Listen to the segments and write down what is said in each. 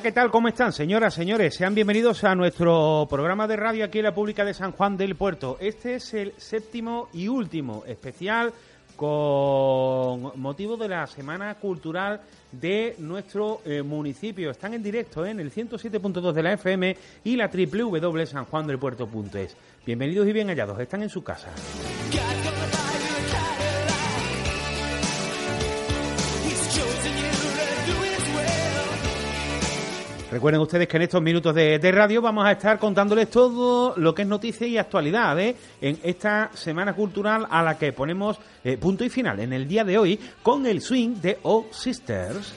cbp.gov/careers. ¿Cómo están, señoras, señores? Sean bienvenidos a nuestro programa de radio aquí en la Pública de San Juan del Puerto. Este es el séptimo y último especial con motivo de la Semana Cultural de nuestro eh, municipio. Están en directo ¿eh? en el 107.2 de la FM y la www.sanjuandelpuerto.es. Bienvenidos y bien hallados. Están en su casa. Recuerden ustedes que en estos minutos de, radio vamos a estar contándoles todo lo que es noticia y actualidad ¿eh? en esta semana cultural a la que ponemos eh, punto y final en el día de hoy con el swing de O Sisters.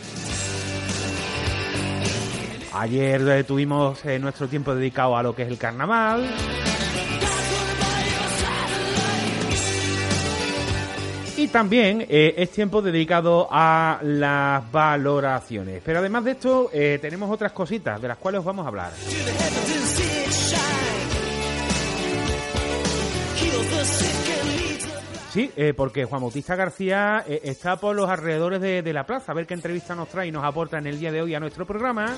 Ayer eh, tuvimos nuestro tiempo dedicado a lo que es el carnaval. Y también eh, es tiempo dedicado a las valoraciones. Pero además de esto, eh, tenemos otras cositas de las cuales os vamos a hablar. Sí, eh, porque Juan Bautista García está por los alrededores de, de, la plaza. A ver qué entrevista nos trae y nos aporta en el día de hoy a nuestro programa.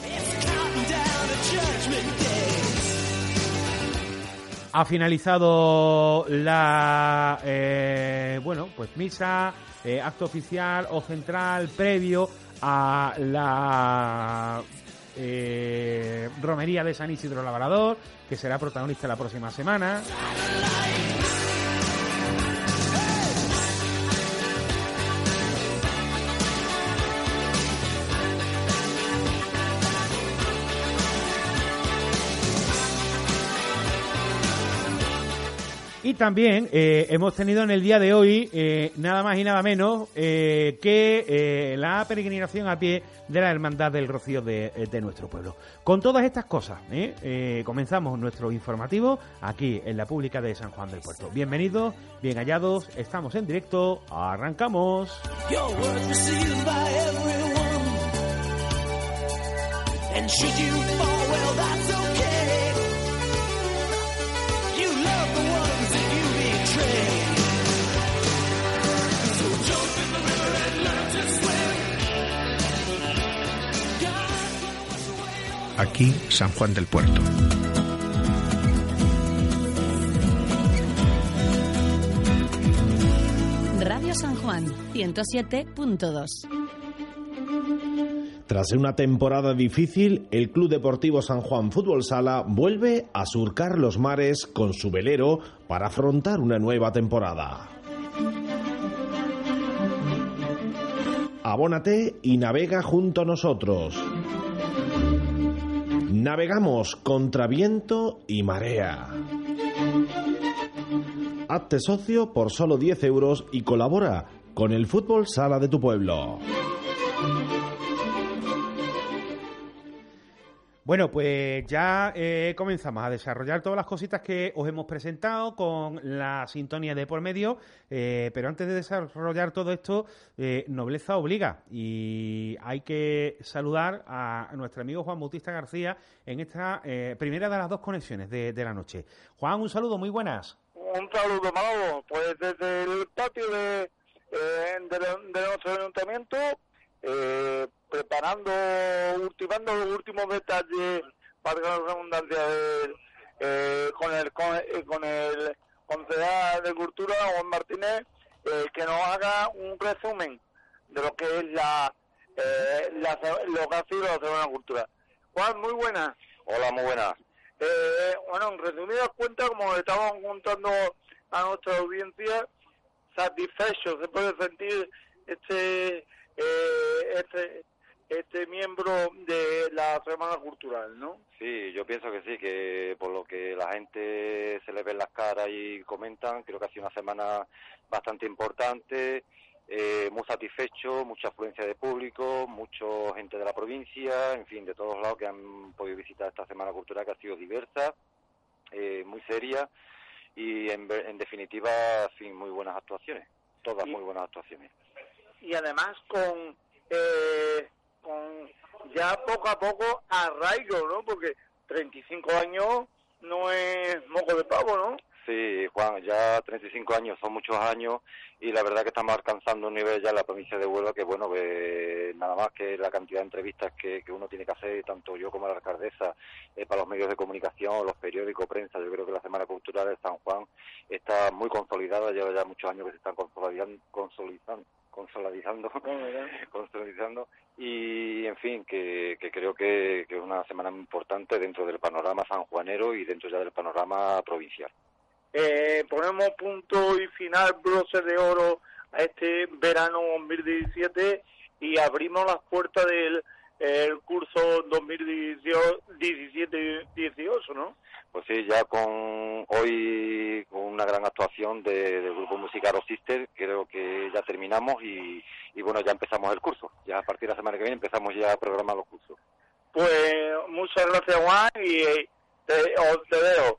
Ha finalizado la eh, bueno pues misa, eh, acto oficial o central previo a la eh, romería de San Isidro Labrador, que será protagonista la próxima semana. Y también eh, hemos tenido en el día de hoy eh, nada más y nada menos eh, que la peregrinación a pie de la Hermandad del Rocío de, de nuestro pueblo. Con todas estas cosas, comenzamos nuestro informativo aquí en la pública de San Juan del Puerto. Bienvenidos, bien hallados, estamos en directo, arrancamos. Aquí San Juan del Puerto. Radio San Juan 107.2 tras una temporada difícil, el Club Deportivo San Juan Fútbol Sala vuelve a surcar los mares con su velero para afrontar una nueva temporada. Abónate y navega junto a nosotros. Navegamos contra viento y marea. Hazte socio por solo 10 euros y colabora con el fútbol sala de tu pueblo. Bueno, pues ya eh, comenzamos a desarrollar todas las cositas que os hemos presentado con la sintonía de por medio, eh, pero antes de desarrollar todo esto, eh, nobleza obliga y hay que saludar a nuestro amigo Juan Bautista García en esta primera de las dos conexiones de, la noche. Juan, un saludo, muy buenas. Un saludo, Manolo. Pues desde el patio de, de nuestro ayuntamiento eh, preparando, ultimando los últimos detalles, para la redundancia, eh, con el con, eh, con el concejal de Cultura, Juan Martínez, eh, que nos haga un resumen de lo que es la eh, la, lo que ha sido la Semana Cultural. Juan, muy buena. Hola, muy buenas. Eh, bueno, en resumidas cuentas, como estábamos contando a nuestra audiencia, satisfecho se puede sentir este, eh, este, este miembro de la Semana Cultural, ¿no? Sí, yo pienso que sí, que por lo que la gente se le ve en las caras y comentan, creo que ha sido una semana bastante importante, eh, muy satisfecho, mucha afluencia de público, mucha gente de la provincia, en fin, de todos lados que han podido visitar esta Semana Cultural que ha sido diversa, eh, muy seria y en, en definitiva, fin, muy buenas actuaciones, todas Y- muy buenas actuaciones. Y además con, eh, con ya poco a poco arraigo, ¿no? Porque 35 años no es moco de pavo, ¿no? Sí, Juan, ya 35 años, son muchos años y la verdad que estamos alcanzando un nivel ya en la provincia de Huelva que, bueno, nada más que la cantidad de entrevistas que, que uno tiene que hacer, tanto yo como la alcaldesa, eh, para los medios de comunicación, los periódicos, prensa, yo creo que la Semana Cultural de San Juan está muy consolidada, lleva ya muchos años que se están consolidando, consolidando, consolidando y, en fin, que, que creo que, que es una semana muy importante dentro del panorama sanjuanero y dentro ya del panorama provincial. Eh, ponemos punto y final, broche de oro a este verano 2017 y abrimos las puertas del el curso 2017-18, ¿no? Pues sí, ya con hoy con una gran actuación de- del grupo musical Sister, creo que ya terminamos y, y bueno, ya empezamos el curso. Ya a partir de la semana que viene empezamos ya a programar los cursos. Pues muchas gracias Juan y eh, te, os te dejo.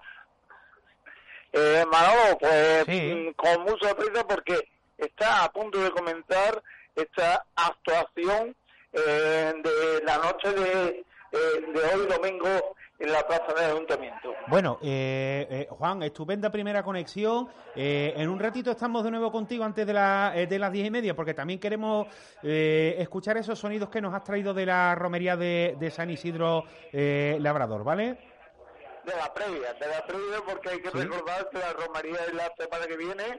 Eh, Manolo, pues Sí. con mucha prisa porque está a punto de comenzar esta actuación eh, de la noche de, eh, de hoy domingo en la plaza del ayuntamiento. Bueno, eh, eh, Juan, estupenda primera conexión. Eh, en un ratito estamos de nuevo contigo antes de, la, eh, de las diez y media, porque también queremos eh, escuchar esos sonidos que nos has traído de la romería de, de San Isidro eh, Labrador, ¿vale? De la previa, de la previa porque hay que Sí. recordar que la romería es la semana que viene.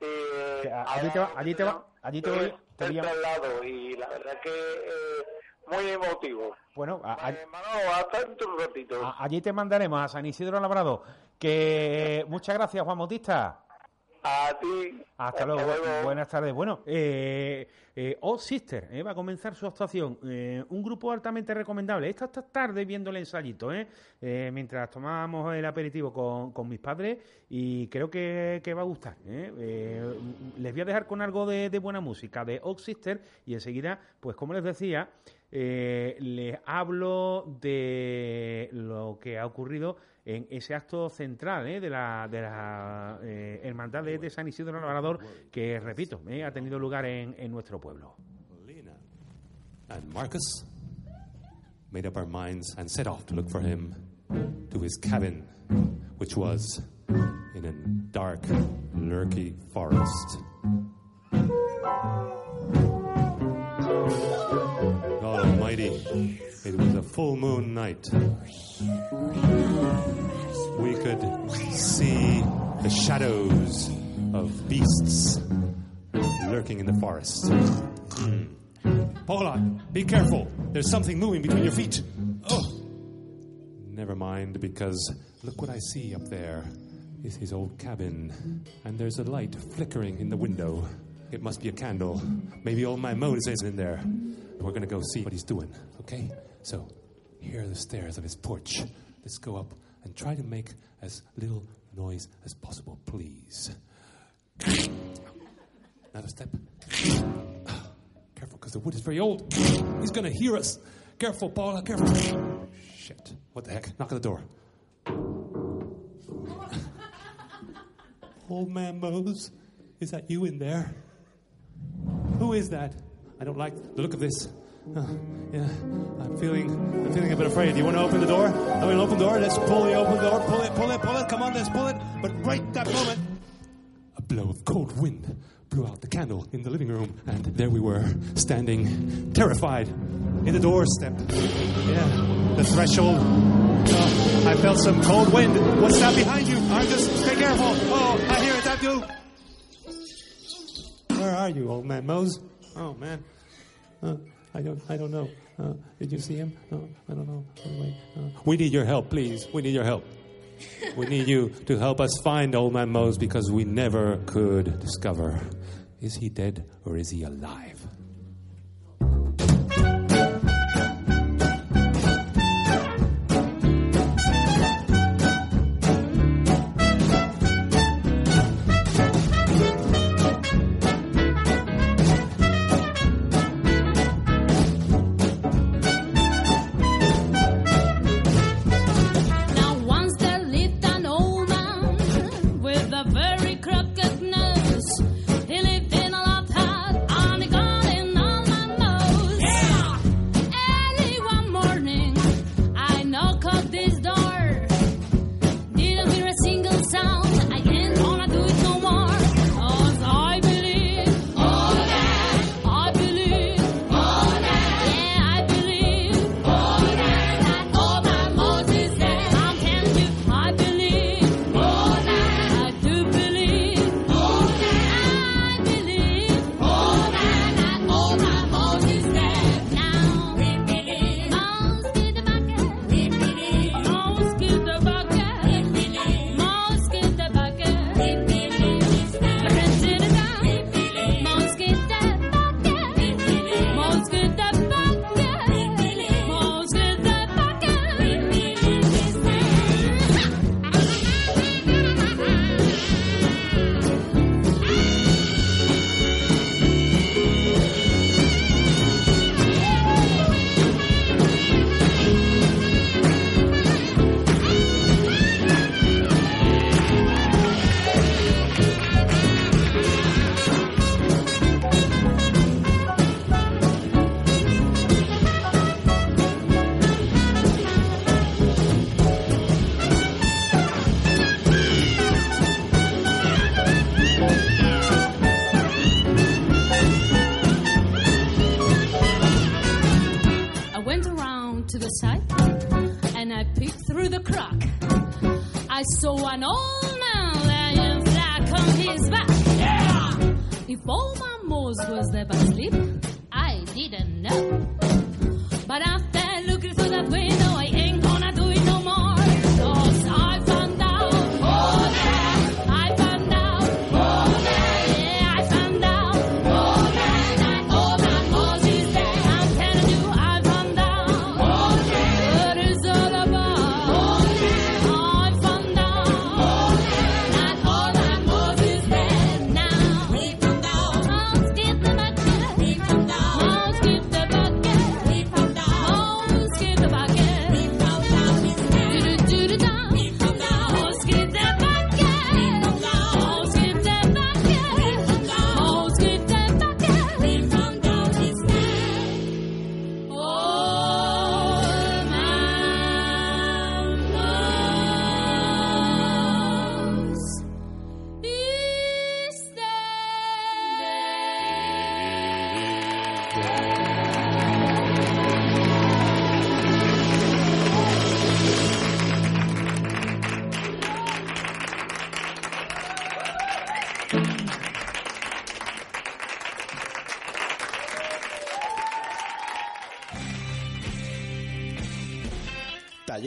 eh, Que a- allí te va- allí te va- allí te voy- es te voy el a- traslado y la verdad que eh, muy emotivo. Bueno, a- Eh, Manolo, hasta dentro de un ratito. a- allí te mandaremos a San Isidro Labrador. Que muchas gracias, Juan Bautista. A ti. Hasta luego, bu- buenas tardes. Bueno, eh, eh, Oh Sister eh, va a comenzar su actuación. Eh, un grupo altamente recomendable. Esta, esta tarde viendo el ensayito, eh, eh, mientras tomábamos el aperitivo con, con mis padres y creo que, que va a gustar. les voy a dejar con algo de, de buena música de Oh Sister y enseguida, pues como les decía, les hablo de lo que ha ocurrido en ese acto central eh, de la, de la eh, Hermandad de, San Isidro Labrador, que, repito, eh, ha tenido lugar en, en nuestro pueblo. And Marcus made up our minds and set off to look for him to his cabin, which was in a dark, lurky forest. God Almighty, it was a full moon night. We could see the shadows of beasts lurking in the forest. Hmm. Paula, be careful. There's something moving between your feet. Oh. Never mind, because look what I see up there. Is his old cabin, and there's a light flickering in the window. It must be a candle. Maybe old man Moses is in there. We're gonna go see what he's doing, okay? So, here are the stairs of his porch. Let's go up and try to make as little noise as possible, please. Another step. Careful, because the wood is very old. He's going to hear us. Careful, Paula, careful. Shit. What the heck? Knock on the door. Old man Mose, is that you in there? Who is that? I don't like the look of this. Uh, yeah, I'm feeling, I'm feeling a bit afraid. Do you want to open the door? I mean, open the door. Let's pull the open door. Pull it, pull it, pull it. Come on, let's pull it. But right that moment, a blow of cold wind blew out the candle in the living room, and there we were, standing terrified in the doorstep. Yeah, the threshold. Oh, I felt some cold wind. What's that behind you? Argus, be careful. Oh, I hear it. That you. Where are you, old man Mose? Oh, man. Uh, I don't, I don't know. Uh, did you see him? No, I don't know. Anyway, uh, we need your help, please. We need your help. we need you to help us find Old Man Mose because we never could discover is he dead or is he alive?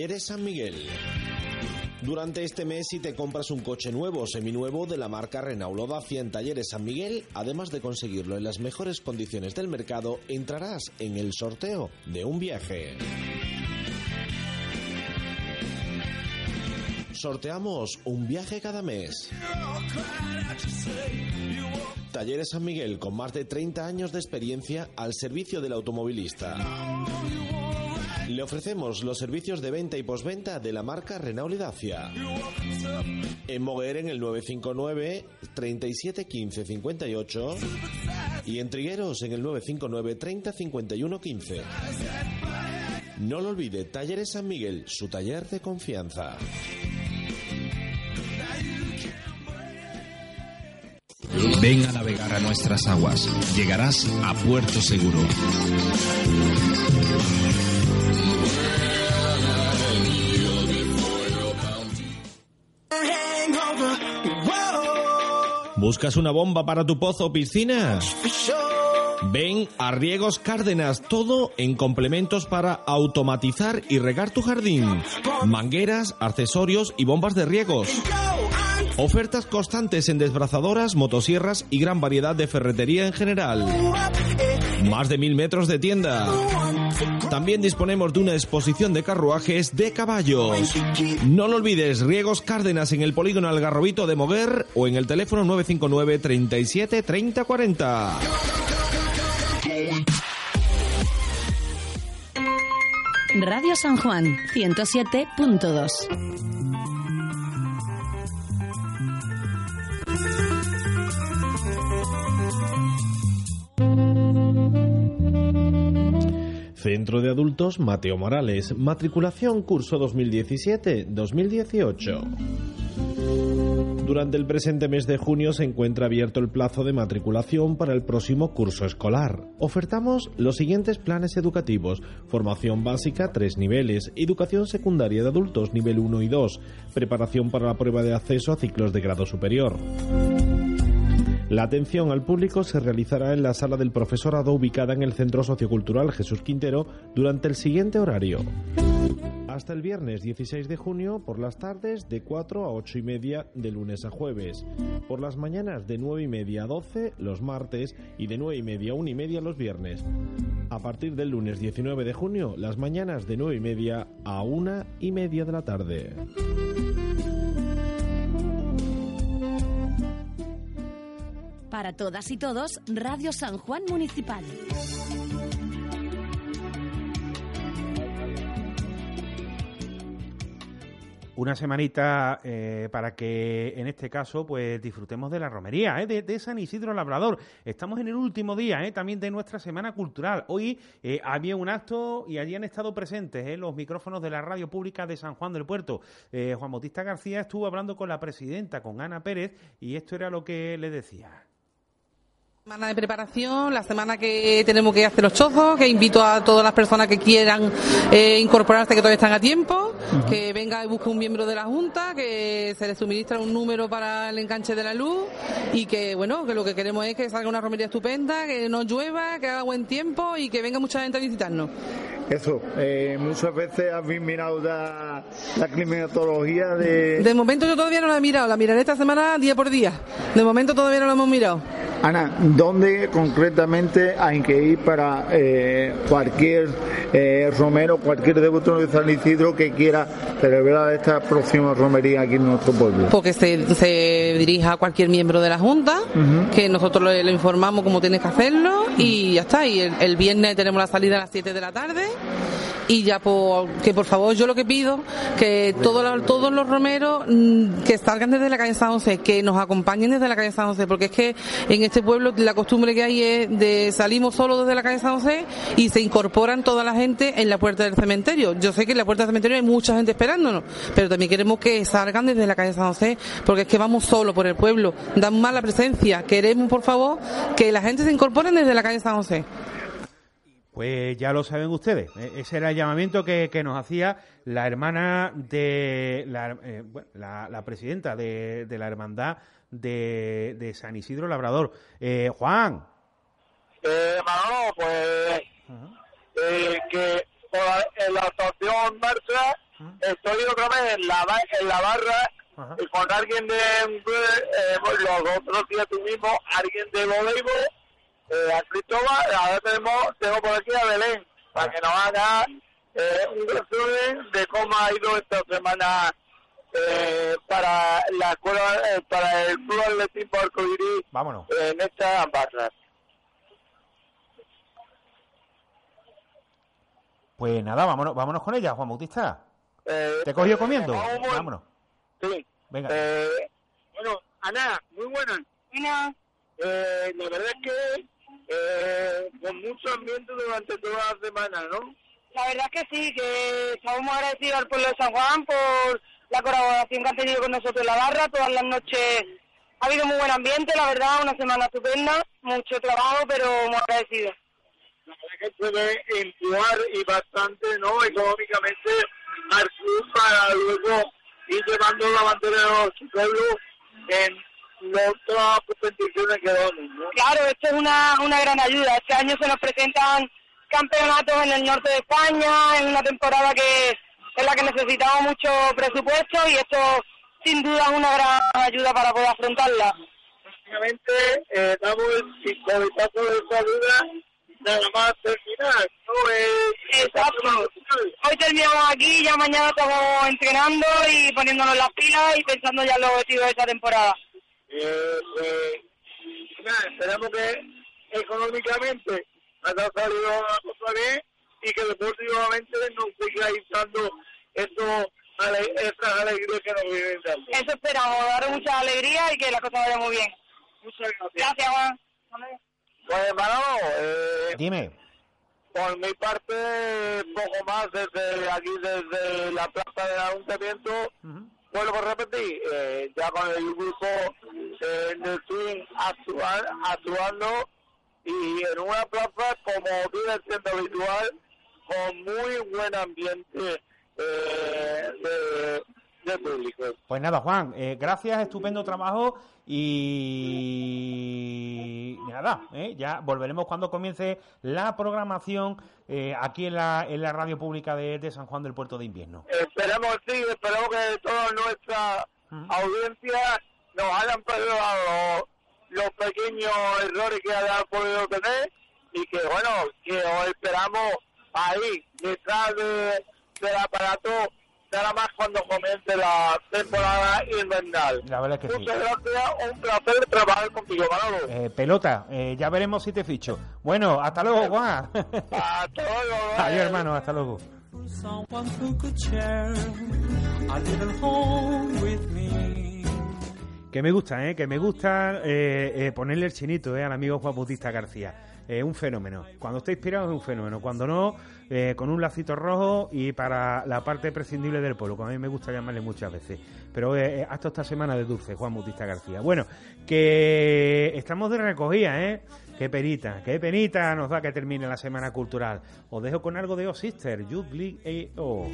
Talleres San Miguel. Durante este mes, si te compras un coche nuevo o seminuevo de la marca Renault Dacia en Talleres San Miguel, además de conseguirlo en las mejores condiciones del mercado, entrarás en el sorteo de un viaje. Sorteamos un viaje cada mes. Talleres San Miguel, con más de 30 años de experiencia al servicio del automovilista. Le ofrecemos los servicios de venta y posventa de la marca Renault Dacia. En Moguer en el 959 37 15 58 y en Trigueros en el 959 30 51 15. No lo olvide, Talleres San Miguel, su taller de confianza. Ven a navegar a nuestras aguas. Llegarás a puerto seguro. ¿Buscas una bomba para tu pozo o piscina? Ven a Riegos Cárdenas, todo en complementos para automatizar y regar tu jardín. Mangueras, accesorios y bombas de riegos. Ofertas constantes en desbrazadoras, motosierras y gran variedad de ferretería en general. Más de mil metros de tienda. También disponemos de una exposición de carruajes de caballos. No lo olvides, Riegos Cárdenas en el polígono Algarrobito de Moguer o en el teléfono 959 37 30 40. Radio San Juan 107.2. Centro de Adultos Mateo Morales. Matriculación curso 2017-2018. Durante el presente mes de junio se encuentra abierto el plazo de matriculación para el próximo curso escolar. Ofertamos los siguientes planes educativos. Formación básica, tres niveles. Educación secundaria de adultos, nivel 1 y 2. Preparación para la prueba de acceso a ciclos de grado superior. La atención al público se realizará en la sala del profesorado ubicada en el Centro Sociocultural Jesús Quintero durante el siguiente horario. Hasta el viernes 16 de junio por las tardes de 4 a 8 y media de lunes a jueves. Por las mañanas de 9 y media a 12 los martes y de 9 y media a 1 y media los viernes. A partir del lunes 19 de junio las mañanas de 9 y media a 1 y media de la tarde. Para todas y todos, Radio San Juan Municipal. Una semanita eh, para que en este caso pues disfrutemos de la romería, eh, de, San Isidro Labrador. Estamos en el último día eh, también de nuestra semana cultural. Hoy había un acto y allí han estado presentes los micrófonos de la radio pública de San Juan del Puerto. Juan Bautista García estuvo hablando con la presidenta, con Ana Pérez, y esto era lo que le decía. Semana de preparación, la semana que tenemos que hacer los chozos, que invito a todas las personas que quieran eh, incorporarse, que todavía están a tiempo, que venga y busque un miembro de la Junta, que se le suministra un número para el enganche de la luz y que, bueno, que lo que queremos es que salga una romería estupenda, que no llueva, que haga buen tiempo y que venga mucha gente a visitarnos. Eso, eh, muchas veces habéis mirado la, la climatología de... De momento yo todavía no la he mirado, la miraré esta semana día por día. De momento todavía no la hemos mirado. Ana, ¿dónde concretamente hay que ir para eh, cualquier eh, romero, cualquier devoto de San Isidro que quiera celebrar esta próxima romería aquí en nuestro pueblo? Porque se, se dirija a cualquier miembro de la Junta, uh -huh. que nosotros le, le, informamos cómo tiene que hacerlo y ya está. Y el, el viernes tenemos la salida a las 7 de la tarde y ya por, que por favor yo lo que pido que todos todos los romeros mm, que salgan desde la calle San José que nos acompañen desde la calle San José porque es que en este pueblo la costumbre que hay es de salimos solo desde la calle San José y se incorporan toda la gente en la puerta del cementerio. Yo sé que en la puerta del cementerio hay mucha gente esperándonos pero también queremos que salgan desde la calle San José porque es que vamos solo por el pueblo. Dan mala presencia. Queremos por favor que la gente se incorpore desde la calle San José pues ya lo saben ustedes, ese era el llamamiento que, que nos hacía la hermana de la, eh, bueno, la, la presidenta de, de, la hermandad de, de San Isidro Labrador. Eh, Juan. Eh, Manolo, pues uh -huh. eh, que en la estación marcha uh -huh. estoy otra vez en la, en la barra uh -huh. y con alguien de eh, los otros días tuvimos alguien de voleibol eh, a Cristóbal, ahora tenemos, tengo por aquí a Belén, para que nos haga eh, un resumen de cómo ha ido esta semana eh, para la escuela, eh, para el Club Atletismo Arcoiris Vámonos. en esta barra. Pues nada, vámonos, vámonos con ella, Juan Bautista. ¿Te cogió comiendo? Vamos, vámonos. Sí. Venga. bueno, Ana, muy buenas. Hola. Eh, la verdad es que eh, con mucho ambiente durante toda la semana, ¿no? La verdad es que sí, que estamos muy agradecidos al pueblo de San Juan por la colaboración que han tenido con nosotros en la barra. Todas las noches ha habido muy buen ambiente, la verdad, una semana estupenda, mucho trabajo, pero muy agradecidos. La verdad que puede empujar y bastante, ¿no? Económicamente al club para luego ir llevando la bandera de su pueblo en las otras competiciones que donen, ¿no? Claro, esto es una, una gran ayuda. Este año se nos presentan campeonatos en el norte de España, en una temporada que en la que necesitamos mucho presupuesto y esto sin duda es una gran ayuda para poder afrontarla. Prácticamente eh, damos el pistoletazo de salida nada más terminar, ¿no? Eh, Exacto. Hoy terminamos aquí, ya mañana estamos entrenando y poniéndonos las pilas y pensando ya en los objetivos de esta temporada. Eh, pues, nada, esperamos que económicamente haya salido la cosa bien y que deportivamente nos siga dando eso, ale, esas alegrías que nos vienen dando. Eso esperamos, dar mucha alegría y que la cosa vaya muy bien. Muchas gracias. Gracias, Juan. Pues Manolo, eh, Dime. por mi parte, poco más desde aquí, desde la plaza del ayuntamiento. Vuelvo a repetir, eh, ya con el grupo eh, de swing actual, actuando y en una plaza como viene siendo habitual, con muy buen ambiente eh, de, público. Pues nada, Juan, eh, gracias, estupendo trabajo y nada, eh, ya volveremos cuando comience la programación eh, aquí en la, en la radio pública de, de San Juan del Puerto de Invierno. Esperemos, sí, esperemos que toda nuestra audiencia nos hayan perdonado los, los pequeños errores que hayan podido tener y que, bueno, que os esperamos ahí, detrás de, del aparato, nada más cuando comience la temporada invernal. La verdad es que sí. Muchas gracias, un placer trabajar contigo, Manolo. Eh, pelota, eh, ya veremos si te ficho. Bueno, hasta luego, Juan. Hasta luego. Adiós, hermano, hasta luego. Que me gusta, ¿eh? Que me gusta eh, eh, ponerle el chinito, ¿eh? Al amigo Juan Bautista García. Es un fenómeno. Cuando está inspirado es un fenómeno. Cuando no, eh, con un lacito rojo y para la parte prescindible del pueblo, como a mí me gusta llamarle muchas veces. Pero eh, eh, hasta esta semana de dulce, Juan Bautista García. Bueno, que estamos de recogida, ¿eh? Qué penita, qué penita nos da que termine la semana cultural. Os dejo con algo de O Sister, Youth you?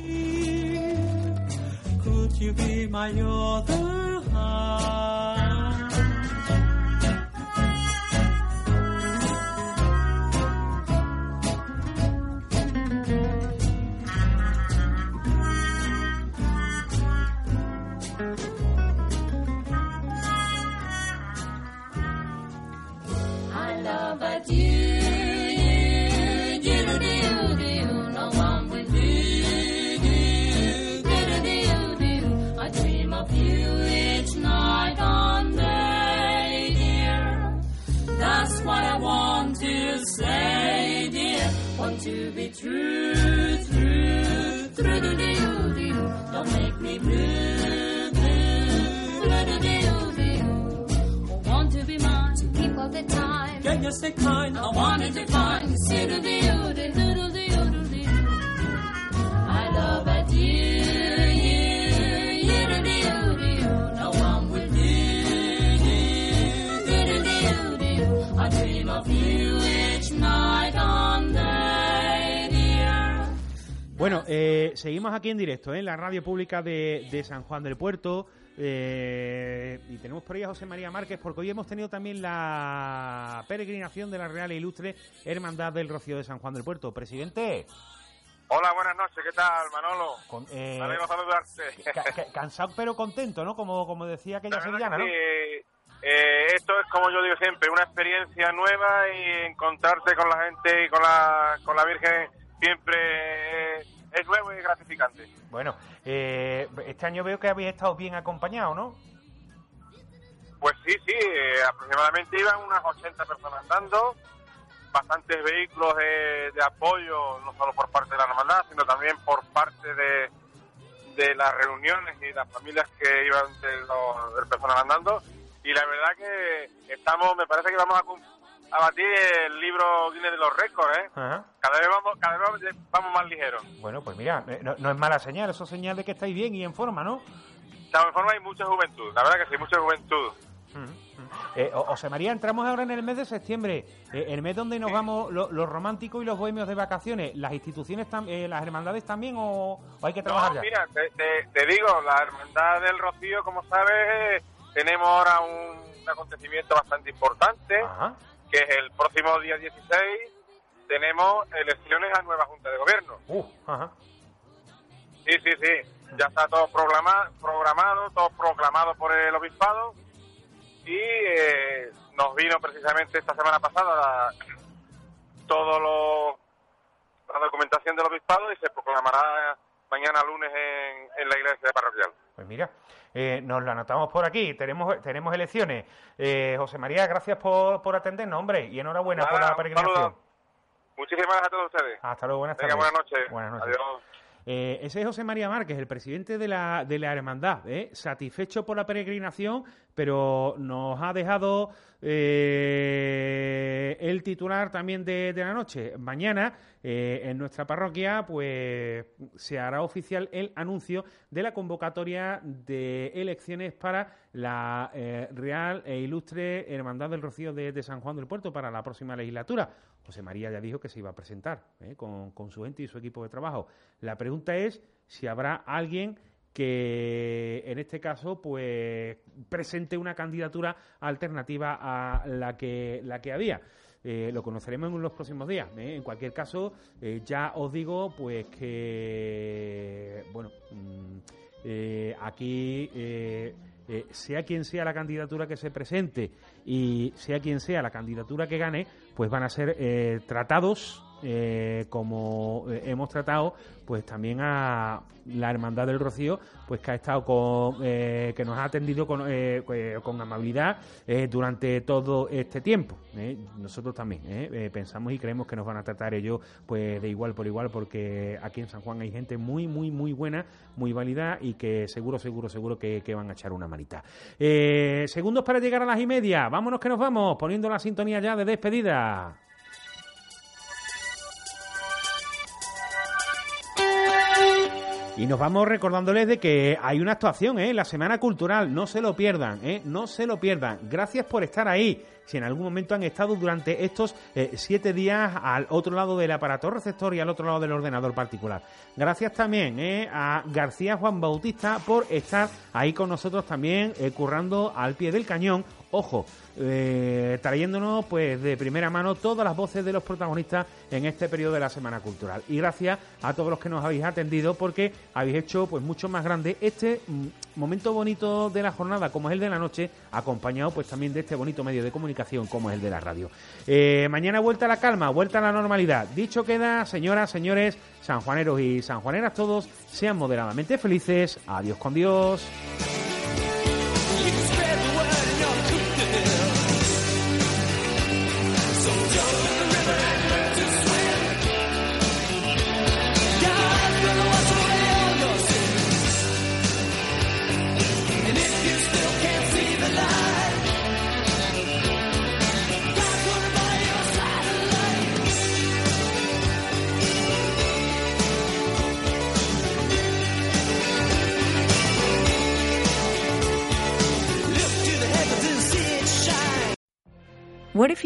I you. Bueno, eh, seguimos aquí en directo, ¿eh? en la radio pública de San Juan del Puerto. Eh, y tenemos por ahí a José María Márquez, porque hoy hemos tenido también la peregrinación de la Real e Ilustre Hermandad del Rocío de San Juan del Puerto. Presidente, Hola, buenas noches, ¿qué tal, Manolo? con- eh, alegro saludarte. ca- ca- cansado pero contento, ¿no? Como, como decía aquella sevillana, ¿no? que eh, esto es como yo digo siempre, una experiencia nueva y encontrarte con la gente y con la, con la Virgen siempre es nuevo y gratificante. Bueno, eh, este año veo que habéis estado bien acompañado, ¿no? Pues sí, sí, eh, aproximadamente iban unas 80 personas andando, bastantes vehículos de, de apoyo, no solo por parte de la hermandad, sino también por parte de, de las reuniones y las familias que iban de los del personal andando. Y la verdad que estamos, me parece que vamos a, cum- a batir el libro Guinness de los récords, ¿eh? Ajá. Cada vez vamos, cada vez vamos- vamos más ligeros. Bueno, pues mira, eh, no, no es mala señal, eso es señal de que estáis bien y en forma, ¿no? De todas formas hay mucha juventud, la verdad que sí, mucha juventud. Eh, José María, entramos ahora en el mes de septiembre, eh, el mes donde nos vamos lo- los románticos y los bohemios de vacaciones. ¿Las instituciones, tam- eh, las hermandades también o, o hay que trabajar No, ya? mira, te, te- te digo, la Hermandad del Rocío, como sabes, tenemos ahora un, un acontecimiento bastante importante, que es el próximo día 16 tenemos elecciones a nueva Junta de Gobierno. Uh, ajá. Sí, sí, sí. Ya está todo programa, programado, todo proclamado por el obispado y eh, nos vino precisamente esta semana pasada la, todo lo, la documentación del obispado y se proclamará mañana lunes en, en la iglesia parroquial. Pues mira, eh, nos lo anotamos por aquí. Tenemos tenemos elecciones. Eh, José María, gracias por, por atendernos, hombre, y enhorabuena por la peregrinación. saludos. Muchísimas gracias a todos ustedes. Hasta luego, buenas Venga, tardes. buenas noches. Buenas noches. Adiós. Eh, ese es José María Márquez, el presidente de la, de la hermandad, ¿eh? satisfecho por la peregrinación, pero nos ha dejado eh, el titular también de, de la noche. Mañana, eh, en nuestra parroquia, pues se hará oficial el anuncio de la convocatoria de elecciones para la eh, Real e Ilustre Hermandad del Rocío de, de San Juan del Puerto para la próxima legislatura. José María ya dijo que se iba a presentar ¿eh? con, su gente y su equipo de trabajo. La pregunta es si habrá alguien que en este caso pues presente una candidatura alternativa a la que la que había. Eh, lo conoceremos en los próximos días. ¿eh? En cualquier caso, ya os digo pues que bueno mm, aquí eh, sea quien sea la candidatura que se presente y sea quien sea la candidatura que gane, pues van a ser eh, tratados eh, como eh, hemos tratado pues también a la hermandad del Rocío pues que ha estado con eh, que nos ha atendido con, eh, con amabilidad eh, durante todo este tiempo nosotros también pensamos y creemos que nos van a tratar ellos pues de igual por igual porque aquí en San Juan hay gente muy muy muy buena muy válida y que seguro seguro seguro que, que van a echar una manita. Segundos para llegar a las y media. Vámonos que nos vamos poniendo la sintonía ya de despedida Y nos vamos recordándoles de que hay una actuación, ¿eh? La Semana Cultural, no se lo pierdan, ¿eh? No se lo pierdan. Gracias por estar ahí. Si en algún momento han estado durante estos eh, siete días al otro lado del aparato receptor y al otro lado del ordenador particular. Gracias también ¿eh? a García Juan Bautista por estar ahí con nosotros también, eh, currando al pie del cañón. Ojo, eh, trayéndonos pues de primera mano todas las voces de los protagonistas en este periodo de la Semana Cultural. Y gracias a todos los que nos habéis atendido porque habéis hecho pues mucho más grande este mm, momento bonito de la jornada como es el de la noche, acompañado pues también de este bonito medio de comunicación como es el de la radio. Eh, mañana vuelta a la calma, vuelta a la normalidad. Dicho queda, señoras, señores, sanjuaneros y sanjuaneras todos, sean moderadamente felices. Adiós con Dios.